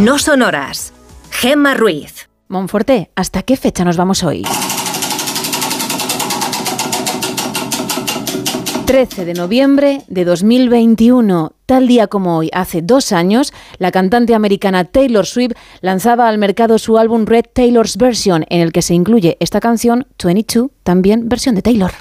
No son horas. Gemma Ruiz. Monforte, ¿hasta qué fecha nos vamos hoy? 13 de noviembre de 2021, tal día como hoy, hace dos años, la cantante americana Taylor Swift lanzaba al mercado su álbum Red Taylor's Version, en el que se incluye esta canción 22, también versión de Taylor.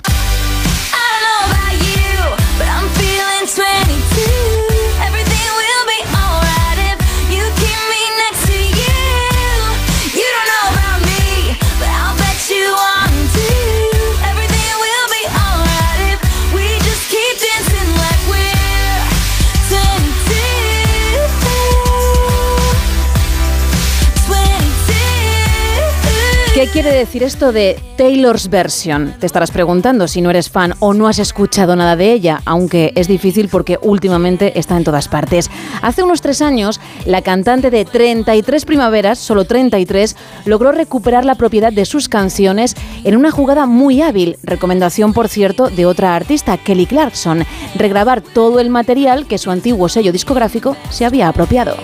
Quiere decir esto de Taylor's Version? Te estarás preguntando si no eres fan o no has escuchado nada de ella, aunque es difícil porque últimamente está en todas partes. Hace unos tres años, la cantante de 33 primaveras, solo 33, logró recuperar la propiedad de sus canciones en una jugada muy hábil, recomendación por cierto de otra artista, Kelly Clarkson, regrabar todo el material que su antiguo sello discográfico se había apropiado.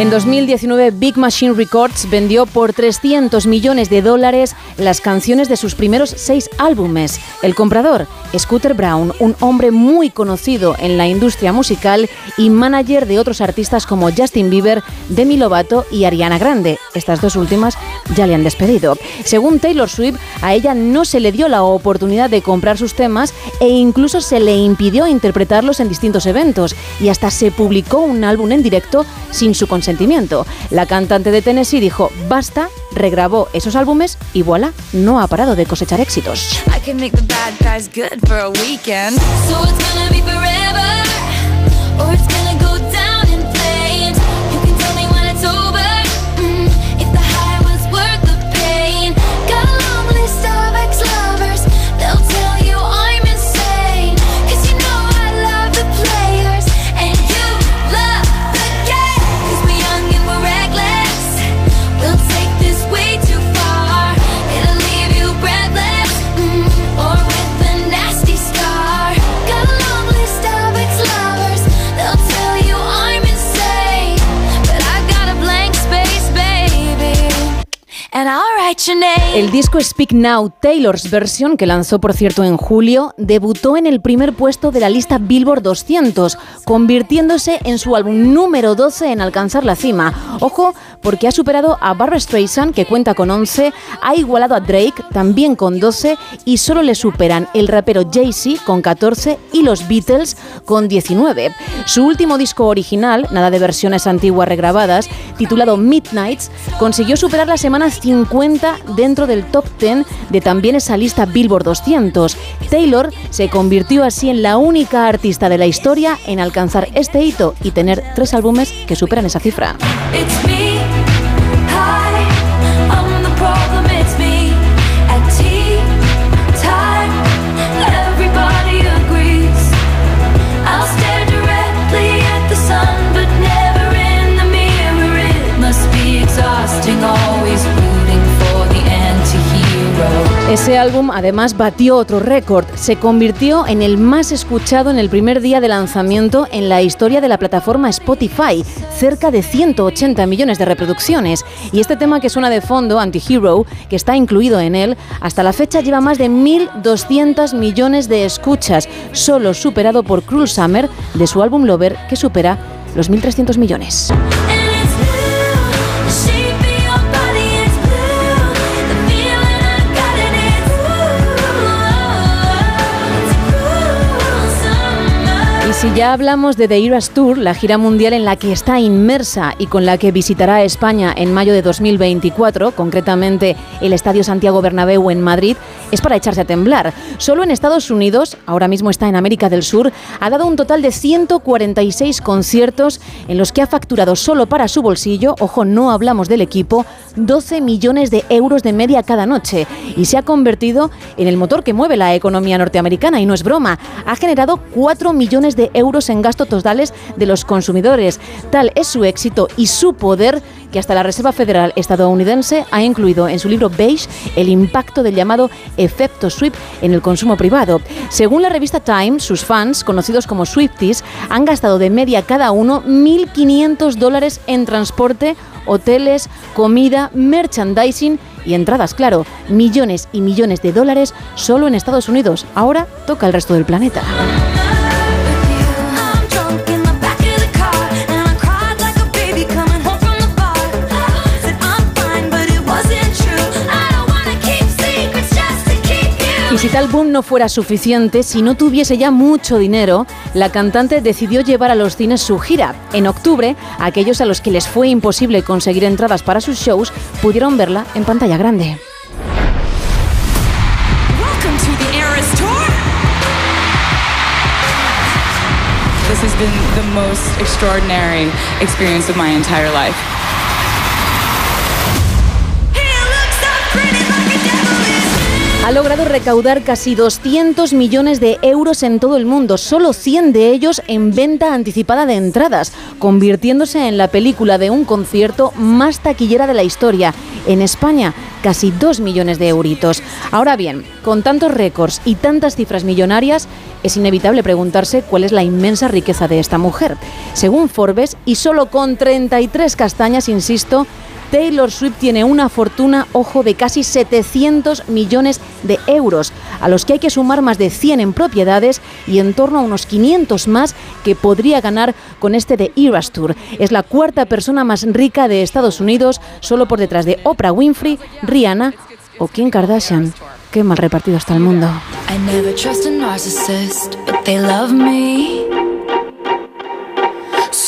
En 2019, Big Machine Records vendió por 300 millones de dólares las canciones de sus primeros seis álbumes. El comprador, Scooter Brown, un hombre muy conocido en la industria musical y manager de otros artistas como Justin Bieber, Demi Lovato y Ariana Grande. Estas dos últimas ya le han despedido. Según Taylor Swift, a ella no se le dio la oportunidad de comprar sus temas e incluso se le impidió interpretarlos en distintos eventos y hasta se publicó un álbum en directo sin su consentimiento la cantante de Tennessee dijo, basta, regrabó esos álbumes y voilà, no ha parado de cosechar éxitos. Disco Speak Now, Taylor's Version, que lanzó por cierto en julio, debutó en el primer puesto de la lista Billboard 200, convirtiéndose en su álbum número 12 en alcanzar la cima. Ojo, porque ha superado a Barbra Streisand, que cuenta con 11, ha igualado a Drake, también con 12, y solo le superan el rapero Jay-Z con 14 y los Beatles con 19. Su último disco original, nada de versiones antiguas regrabadas, titulado Midnights, consiguió superar la semana 50 dentro del top 10 de también esa lista Billboard 200. Taylor se convirtió así en la única artista de la historia en alcanzar este hito y tener tres álbumes que superan esa cifra. Ese álbum además batió otro récord. Se convirtió en el más escuchado en el primer día de lanzamiento en la historia de la plataforma Spotify, cerca de 180 millones de reproducciones. Y este tema que suena de fondo, Anti-Hero, que está incluido en él, hasta la fecha lleva más de 1.200 millones de escuchas, solo superado por Cruel Summer de su álbum Lover, que supera los 1.300 millones. Si ya hablamos de The Eras Tour, la gira mundial en la que está inmersa y con la que visitará España en mayo de 2024, concretamente el Estadio Santiago Bernabéu en Madrid, es para echarse a temblar. Solo en Estados Unidos, ahora mismo está en América del Sur, ha dado un total de 146 conciertos en los que ha facturado solo para su bolsillo, ojo, no hablamos del equipo, 12 millones de euros de media cada noche y se ha convertido en el motor que mueve la economía norteamericana y no es broma. Ha generado 4 millones de euros en gastos totales de los consumidores. Tal es su éxito y su poder que hasta la Reserva Federal estadounidense ha incluido en su libro Beige el impacto del llamado efecto Swift en el consumo privado. Según la revista Time, sus fans, conocidos como Swifties, han gastado de media cada uno 1.500 dólares en transporte, hoteles, comida, merchandising y entradas, claro, millones y millones de dólares solo en Estados Unidos. Ahora toca el resto del planeta. Si tal boom no fuera suficiente, si no tuviese ya mucho dinero, la cantante decidió llevar a los cines su gira. En octubre, aquellos a los que les fue imposible conseguir entradas para sus shows pudieron verla en pantalla grande. This has been the most extraordinary experience of my entire life. Ha logrado recaudar casi 200 millones de euros en todo el mundo, solo 100 de ellos en venta anticipada de entradas, convirtiéndose en la película de un concierto más taquillera de la historia. En España, casi 2 millones de euritos. Ahora bien, con tantos récords y tantas cifras millonarias, es inevitable preguntarse cuál es la inmensa riqueza de esta mujer. Según Forbes, y solo con 33 castañas, insisto, Taylor Swift tiene una fortuna, ojo, de casi 700 millones de euros, a los que hay que sumar más de 100 en propiedades y en torno a unos 500 más que podría ganar con este de Eras Tour. Es la cuarta persona más rica de Estados Unidos, solo por detrás de Oprah Winfrey, Rihanna o Kim Kardashian. Qué mal repartido está el mundo.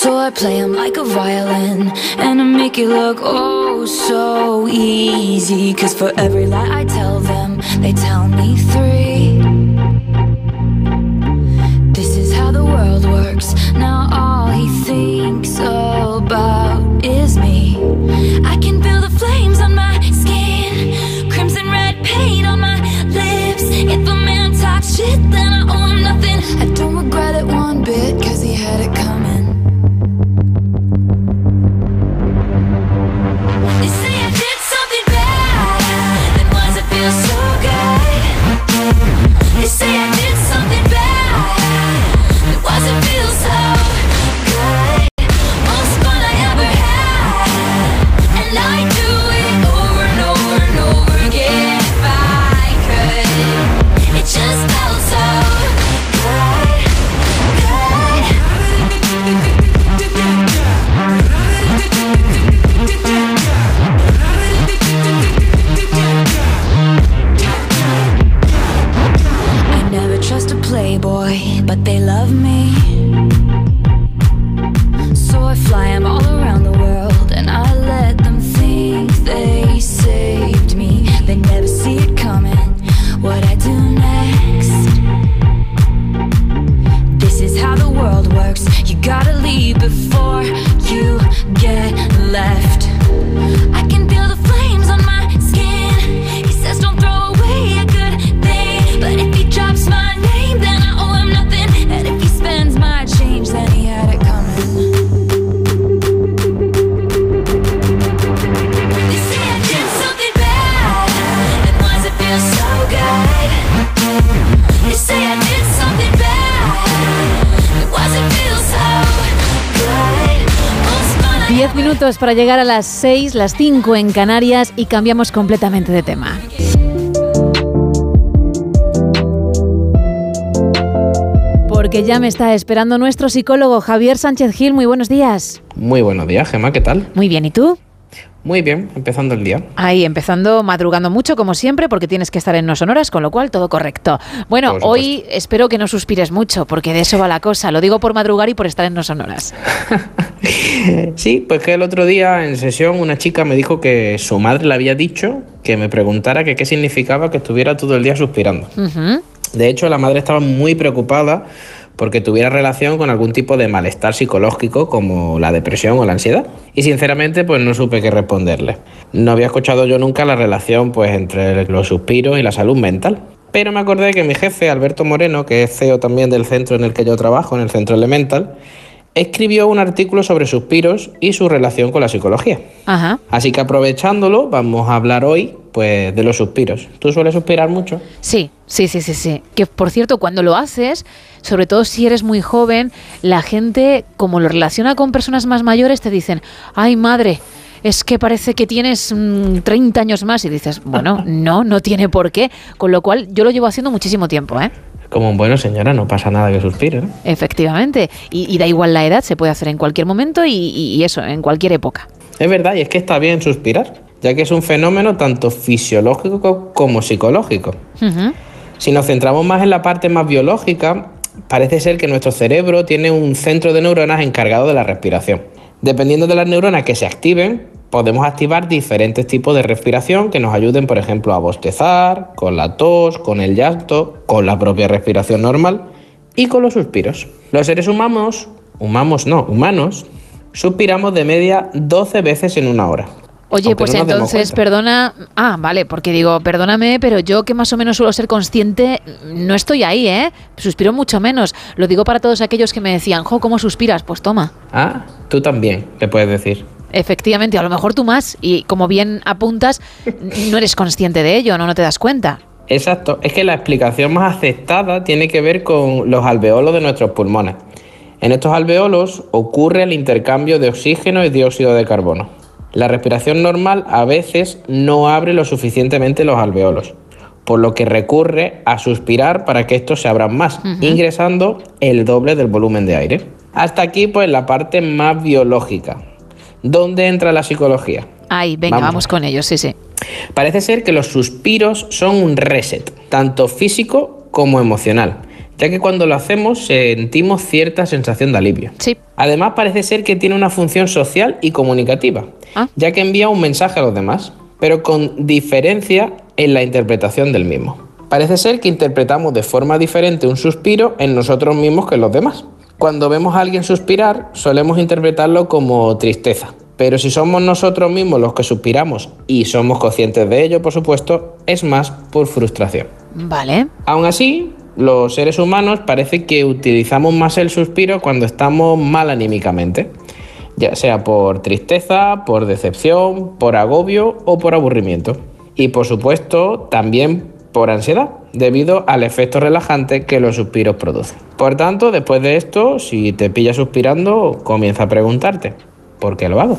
So I play them like a violin And I make it look oh so easy. Cause for every lie I tell them They tell me three minutos para llegar a las seis, las cinco en Canarias y cambiamos completamente de tema. Porque ya me está esperando nuestro psicólogo Javier Sánchez Gil. Muy buenos días. Muy buenos días, Gemma, ¿qué tal? Muy bien, ¿y tú? Muy bien, empezando el día. Ahí, empezando madrugando mucho, como siempre, porque tienes que estar en No Sonoras, con lo cual todo correcto. Bueno, hoy espero que no suspires mucho, porque de eso va la cosa. Lo digo por madrugar y por estar en No Sonoras. sí, pues que el otro día en sesión una chica me dijo que su madre le había dicho que me preguntara que qué significaba que estuviera todo el día suspirando. De hecho, la madre estaba muy preocupada porque tuviera relación con algún tipo de malestar psicológico como la depresión o la ansiedad. Y sinceramente pues no supe qué responderle. No había escuchado yo nunca la relación pues entre los suspiros y la salud mental. Pero me acordé que mi jefe, Alberto Moreno, que es CEO también del centro en el que yo trabajo, en el Centro Elemental, escribió un artículo sobre suspiros y su relación con la psicología. Ajá. Así que aprovechándolo, vamos a hablar hoy pues de los suspiros. ¿Tú sueles suspirar mucho? Sí, sí, sí, sí, sí. Que por cierto, cuando lo haces, sobre todo si eres muy joven, la gente, como lo relaciona con personas más mayores, te dicen, ay madre, es que parece que tienes 30 mm, años más y dices, bueno, no, no tiene por qué. Con lo cual yo lo llevo haciendo muchísimo tiempo, ¿eh? Como bueno, señora, no pasa nada que suspire. ¿no? Efectivamente. Y, da igual la edad, se puede hacer en cualquier momento y, eso, en cualquier época. Es verdad, y es que está bien suspirar, ya que es un fenómeno tanto fisiológico como psicológico. Si nos centramos más en la parte más biológica, parece ser que nuestro cerebro tiene un centro de neuronas encargado de la respiración. Dependiendo de las neuronas que se activen, podemos activar diferentes tipos de respiración que nos ayuden, por ejemplo, a bostezar, con la tos, con el llanto, con la propia respiración normal y con los suspiros. Los seres humanos, humanos no, humanos, suspiramos de media 12 veces en una hora. Oye, pues entonces, perdona. Ah, vale, porque digo, perdóname, pero yo que más o menos suelo ser consciente, no estoy ahí, ¿eh? Suspiro mucho menos. Lo digo para todos aquellos que me decían, jo, ¿cómo suspiras? Pues toma. Ah, tú también, te puedes decir. Efectivamente, a lo mejor tú más. Y como bien apuntas, no eres consciente de ello, no, no te das cuenta. Exacto, es que la explicación más aceptada tiene que ver con los alveolos de nuestros pulmones. En estos alveolos ocurre el intercambio de oxígeno y dióxido de carbono. La respiración normal a veces no abre lo suficientemente los alveolos, por lo que recurre a suspirar para que estos se abran más, ingresando el doble del volumen de aire. Hasta aquí pues la parte más biológica. ¿Dónde entra la psicología? Ay, venga, vamos. vamos con ellos, sí, sí. Parece ser que los suspiros son un reset, tanto físico como emocional ya que cuando lo hacemos sentimos cierta sensación de alivio. Sí. Además parece ser que tiene una función social y comunicativa, ah. ya que envía un mensaje a los demás, pero con diferencia en la interpretación del mismo. Parece ser que interpretamos de forma diferente un suspiro en nosotros mismos que en los demás. Cuando vemos a alguien suspirar, solemos interpretarlo como tristeza, pero si somos nosotros mismos los que suspiramos y somos conscientes de ello, por supuesto, es más por frustración. Vale. Aún así, los seres humanos parece que utilizamos más el suspiro cuando estamos mal anímicamente, ya sea por tristeza, por decepción, por agobio o por aburrimiento. Y por supuesto también por ansiedad, debido al efecto relajante que los suspiros producen. Por tanto, después de esto, si te pillas suspirando, comienza a preguntarte, ¿por qué lo hago?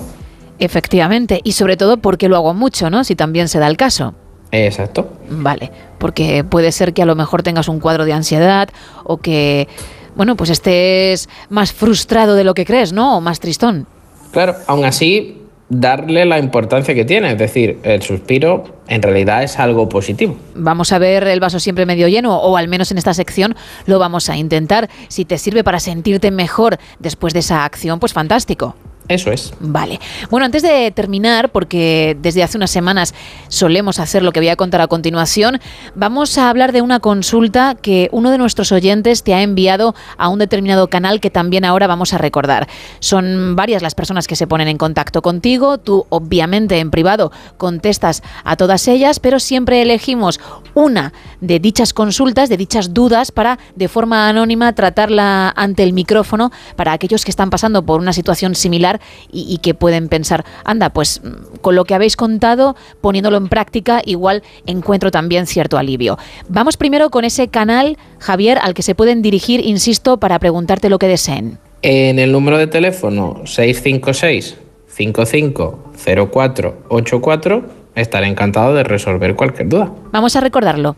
Efectivamente, y sobre todo porque lo hago mucho, ¿no? Si también se da el caso. Exacto. Vale, porque puede ser que a lo mejor tengas un cuadro de ansiedad o que, bueno, pues estés más frustrado de lo que crees, ¿no? O más tristón. Claro, aún así, darle la importancia que tiene, es decir, el suspiro en realidad es algo positivo. Vamos a ver el vaso siempre medio lleno, o al menos en esta sección lo vamos a intentar. Si te sirve para sentirte mejor después de esa acción, pues fantástico. Eso es. Vale. Bueno, antes de terminar, porque desde hace unas semanas solemos hacer lo que voy a contar a continuación, vamos a hablar de una consulta que uno de nuestros oyentes te ha enviado a un determinado canal que también ahora vamos a recordar. Son varias las personas que se ponen en contacto contigo, tú obviamente en privado contestas a todas ellas, pero siempre elegimos una de dichas consultas, de dichas dudas, para de forma anónima tratarla ante el micrófono para aquellos que están pasando por una situación similar y, que pueden pensar, anda, pues con lo que habéis contado, poniéndolo en práctica, igual encuentro también cierto alivio. Vamos primero con ese canal, Javier, al que se pueden dirigir, insisto, para preguntarte lo que deseen. En el número de teléfono 656 550484 estaré encantado de resolver cualquier duda. Vamos a recordarlo.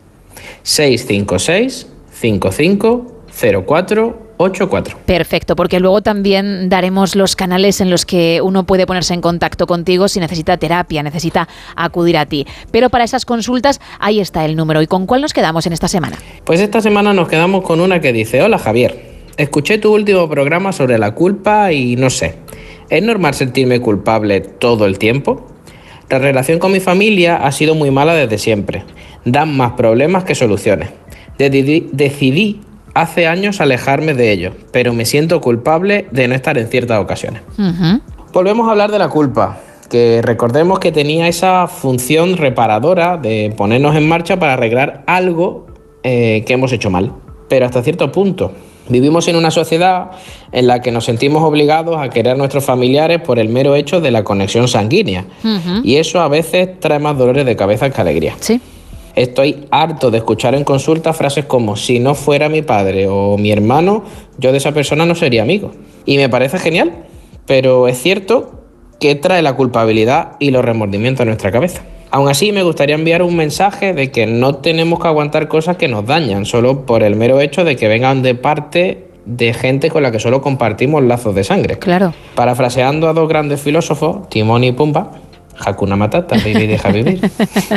656 550484. Perfecto, porque luego también daremos los canales en los que uno puede ponerse en contacto contigo si necesita terapia, necesita acudir a ti. Pero para esas consultas, ahí está el número. ¿Y con cuál nos quedamos en esta semana? Pues esta semana nos quedamos con una que dice, hola Javier, escuché tu último programa sobre la culpa y no sé, ¿es normal sentirme culpable todo el tiempo? La relación con mi familia ha sido muy mala desde siempre. Dan más problemas que soluciones. Decidí, hace años alejarme de ellos, pero me siento culpable de no estar en ciertas ocasiones. Volvemos a hablar de la culpa, que recordemos que tenía esa función reparadora de ponernos en marcha para arreglar algo eh, que hemos hecho mal, pero hasta cierto punto. Vivimos en una sociedad en la que nos sentimos obligados a querer a nuestros familiares por el mero hecho de la conexión sanguínea. Y eso a veces trae más dolores de cabeza que alegría. Sí. Estoy harto de escuchar en consulta frases como si no fuera mi padre o mi hermano, yo de esa persona no sería amigo. Y me parece genial, pero es cierto que trae la culpabilidad y los remordimientos a nuestra cabeza. Aún así, me gustaría enviar un mensaje de que no tenemos que aguantar cosas que nos dañan, solo por el mero hecho de que vengan de parte de gente con la que solo compartimos lazos de sangre. Claro. Parafraseando a dos grandes filósofos, Timón y Pumba, Hakuna Matata, baby deja vivir.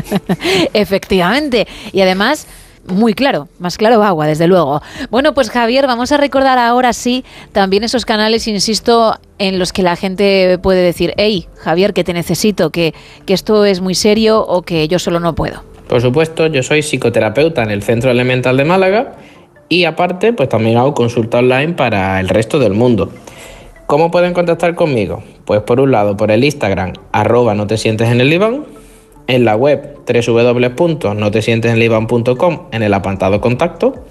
Efectivamente. Y además, muy claro, más claro agua, desde luego. Bueno, pues Javier, vamos a recordar ahora sí también esos canales, insisto, en los que la gente puede decir, hey, Javier, que te necesito, que, que esto es muy serio o que yo solo no puedo. Por supuesto, yo soy psicoterapeuta en el Centro Elemental de Málaga y aparte, pues también hago consulta online para el resto del mundo. ¿Cómo pueden contactar conmigo? Pues por un lado, por el Instagram, arroba no te sientes en el diván, en la web www.notesientesenliban.com en el apartado contacto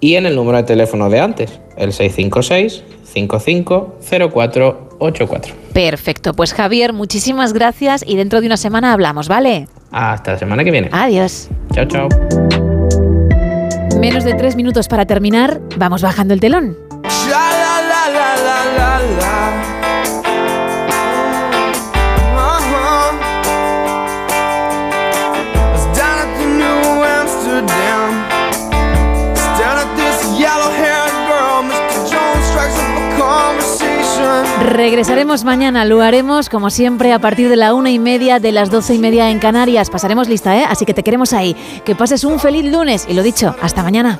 y en el número de teléfono de antes, el 656 550484. Perfecto, pues Javier, muchísimas gracias y dentro de una semana hablamos, ¿vale? Hasta la semana que viene. Adiós. Chao, chao. Menos de tres minutos para terminar, vamos bajando el telón. Regresaremos mañana, lo haremos como siempre a partir de la una y media, de las doce y media en Canarias. Pasaremos lista, ¿eh? Así que te queremos ahí. Que pases un feliz lunes y lo dicho, hasta mañana.